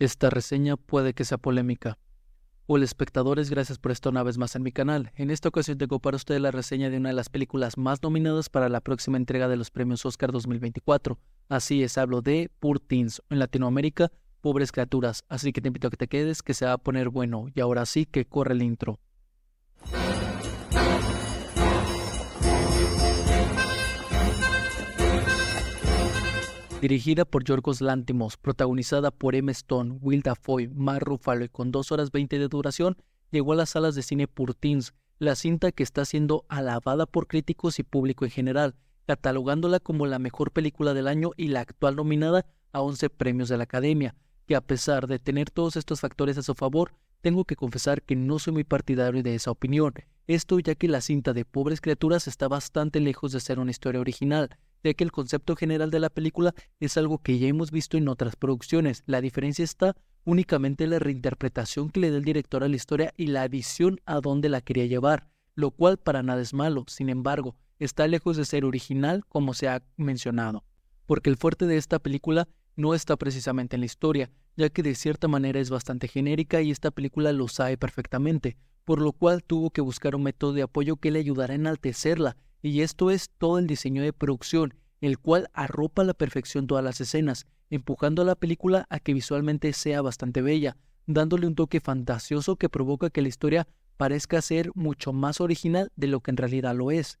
Esta reseña puede que sea polémica. Hola espectadores, gracias por estar una vez más en mi canal. En esta ocasión tengo para ustedes la reseña de una de las películas más nominadas para la próxima entrega de los premios Oscar 2024. Así es, hablo de Poor Teens, en Latinoamérica, Pobres Criaturas. Así que te invito a que te quedes, que se va a poner bueno. Y ahora sí que corre el intro. Dirigida por Yorgos Lantimos, protagonizada por Emma Stone, Will Dafoe, Mark Ruffalo y con 2 horas 20 de duración, llegó a las salas de cine Purtins, la cinta que está siendo alabada por críticos y público en general, catalogándola como la mejor película del año y la actual nominada a 11 premios de la Academia, que a pesar de tener todos estos factores a su favor, tengo que confesar que no soy muy partidario de esa opinión, esto ya que la cinta de Pobres Criaturas está bastante lejos de ser una historia original, ya que el concepto general de la película es algo que ya hemos visto en otras producciones. La diferencia está únicamente en la reinterpretación que le da el director a la historia y la visión a dónde la quería llevar, lo cual para nada es malo, sin embargo, está lejos de ser original como se ha mencionado, porque el fuerte de esta película no está precisamente en la historia, ya que de cierta manera es bastante genérica y esta película lo sabe perfectamente, por lo cual tuvo que buscar un método de apoyo que le ayudara a enaltecerla y esto es todo el diseño de producción, el cual arropa a la perfección todas las escenas, empujando a la película a que visualmente sea bastante bella, dándole un toque fantasioso que provoca que la historia parezca ser mucho más original de lo que en realidad lo es,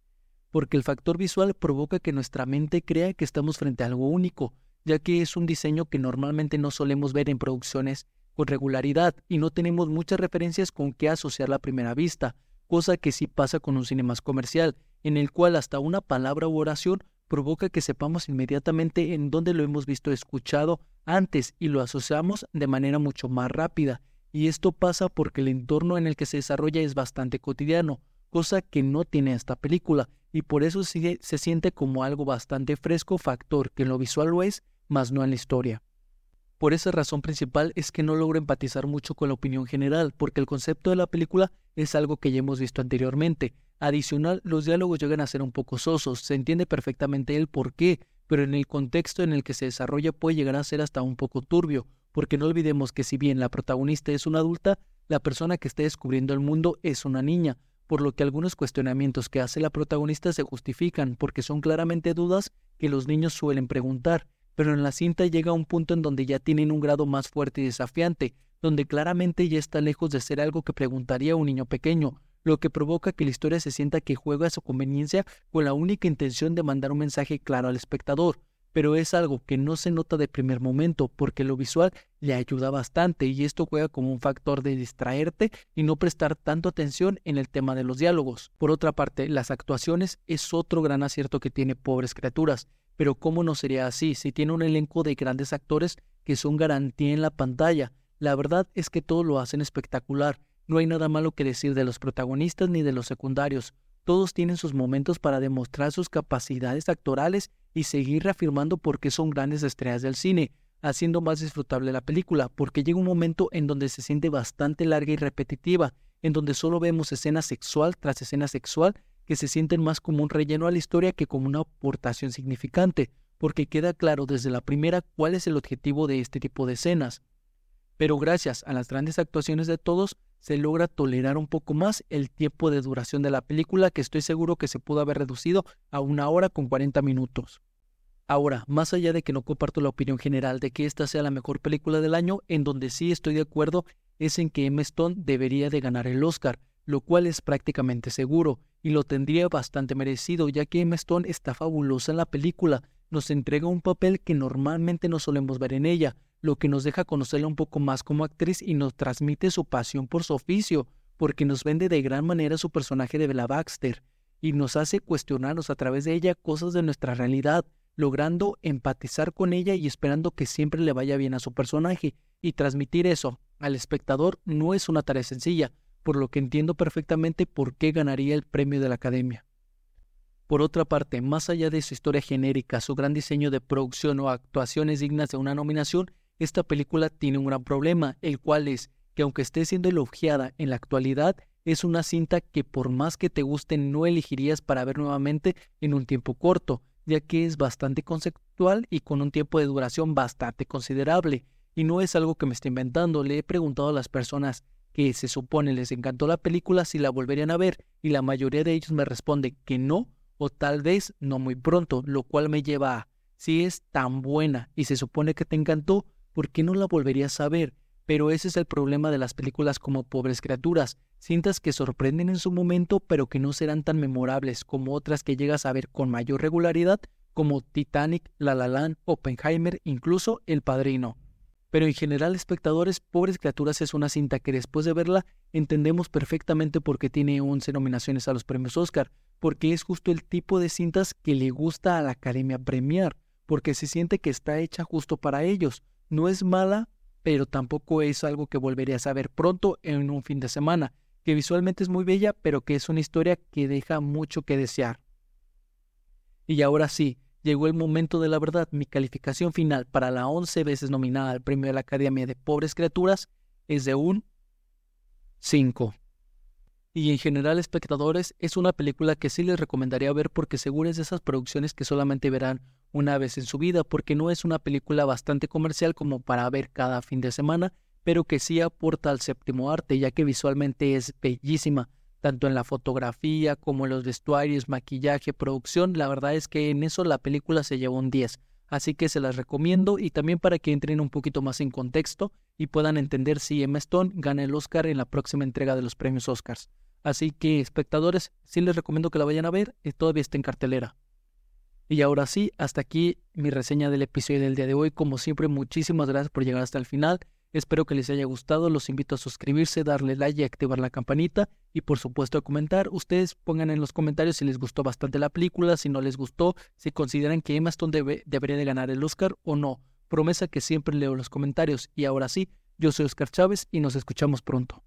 porque el factor visual provoca que nuestra mente crea que estamos frente a algo único, ya que es un diseño que normalmente no solemos ver en producciones con regularidad y no tenemos muchas referencias con qué asociar la primera vista, cosa que sí pasa con un cine más comercial, en el cual hasta una palabra u oración provoca que sepamos inmediatamente en dónde lo hemos visto escuchado antes y lo asociamos de manera mucho más rápida. Y esto pasa porque el entorno en el que se desarrolla es bastante cotidiano, cosa que no tiene esta película, y por eso se, se siente como algo bastante fresco, factor que en lo visual lo es, mas no en la historia. Por esa razón principal es que no logro empatizar mucho con la opinión general, porque el concepto de la película es algo que ya hemos visto anteriormente, Adicional, los diálogos llegan a ser un poco sosos, se entiende perfectamente el por qué, pero en el contexto en el que se desarrolla puede llegar a ser hasta un poco turbio, porque no olvidemos que si bien la protagonista es una adulta, la persona que está descubriendo el mundo es una niña, por lo que algunos cuestionamientos que hace la protagonista se justifican porque son claramente dudas que los niños suelen preguntar, pero en la cinta llega un punto en donde ya tienen un grado más fuerte y desafiante, donde claramente ya está lejos de ser algo que preguntaría un niño pequeño, lo que provoca que la historia se sienta que juega a su conveniencia con la única intención de mandar un mensaje claro al espectador, pero es algo que no se nota de primer momento porque lo visual le ayuda bastante y esto juega como un factor de distraerte y no prestar tanto atención en el tema de los diálogos. Por otra parte, las actuaciones es otro gran acierto que tiene Pobres Criaturas, pero ¿cómo no sería así si tiene un elenco de grandes actores que son garantía en la pantalla? La verdad es que todo lo hacen espectacular no hay nada malo que decir de los protagonistas ni de los secundarios. Todos tienen sus momentos para demostrar sus capacidades actorales y seguir reafirmando por qué son grandes estrellas del cine, haciendo más disfrutable la película, porque llega un momento en donde se siente bastante larga y repetitiva, en donde solo vemos escena sexual tras escena sexual que se sienten más como un relleno a la historia que como una aportación significante, porque queda claro desde la primera cuál es el objetivo de este tipo de escenas. Pero gracias a las grandes actuaciones de todos, se logra tolerar un poco más el tiempo de duración de la película, que estoy seguro que se pudo haber reducido a una hora con 40 minutos. Ahora, más allá de que no comparto la opinión general de que esta sea la mejor película del año, en donde sí estoy de acuerdo es en que Emma Stone debería de ganar el Oscar, lo cual es prácticamente seguro, y lo tendría bastante merecido, ya que Emma Stone está fabulosa en la película, nos entrega un papel que normalmente no solemos ver en ella, lo que nos deja conocerla un poco más como actriz y nos transmite su pasión por su oficio, porque nos vende de gran manera su personaje de Bella Baxter y nos hace cuestionarnos a través de ella cosas de nuestra realidad, logrando empatizar con ella y esperando que siempre le vaya bien a su personaje, y transmitir eso al espectador no es una tarea sencilla, por lo que entiendo perfectamente por qué ganaría el premio de la Academia. Por otra parte, más allá de su historia genérica, su gran diseño de producción o actuaciones dignas de una nominación, esta película tiene un gran problema, el cual es que aunque esté siendo elogiada en la actualidad, es una cinta que por más que te guste no elegirías para ver nuevamente en un tiempo corto, ya que es bastante conceptual y con un tiempo de duración bastante considerable. Y no es algo que me esté inventando, le he preguntado a las personas que se supone les encantó la película si la volverían a ver y la mayoría de ellos me responden que no o tal vez no muy pronto, lo cual me lleva a, si es tan buena y se supone que te encantó, ¿por qué no la volverías a ver? Pero ese es el problema de las películas como Pobres Criaturas, cintas que sorprenden en su momento pero que no serán tan memorables como otras que llegas a ver con mayor regularidad como Titanic, La La Land, Oppenheimer, incluso El Padrino. Pero en general, espectadores, Pobres Criaturas es una cinta que después de verla entendemos perfectamente por qué tiene 11 nominaciones a los premios Oscar, porque es justo el tipo de cintas que le gusta a la Academia premiar, porque se siente que está hecha justo para ellos. No es mala, pero tampoco es algo que volverías a ver pronto en un fin de semana, que visualmente es muy bella, pero que es una historia que deja mucho que desear. Y ahora sí, llegó el momento de la verdad. Mi calificación final para la 11 veces nominada al premio de la Academia de Pobres Criaturas es de un 5. Y en general, espectadores, es una película que sí les recomendaría ver porque seguro es de esas producciones que solamente verán una vez en su vida, porque no es una película bastante comercial como para ver cada fin de semana, pero que sí aporta al séptimo arte, ya que visualmente es bellísima tanto en la fotografía como en los vestuarios, maquillaje, producción. La verdad es que en eso la película se llevó un 10. Así que se las recomiendo y también para que entren un poquito más en contexto y puedan entender si Emma Stone gana el Oscar en la próxima entrega de los premios Oscars. Así que, espectadores, sí les recomiendo que la vayan a ver, y todavía está en cartelera. Y ahora sí, hasta aquí mi reseña del episodio del día de hoy. Como siempre, muchísimas gracias por llegar hasta el final. Espero que les haya gustado, los invito a suscribirse, darle like y activar la campanita y por supuesto a comentar. Ustedes pongan en los comentarios si les gustó bastante la película, si no les gustó, si consideran que Emma Stone debería de ganar el Oscar o no. Promesa que siempre leo los comentarios y ahora sí, yo soy Oscar Chávez y nos escuchamos pronto.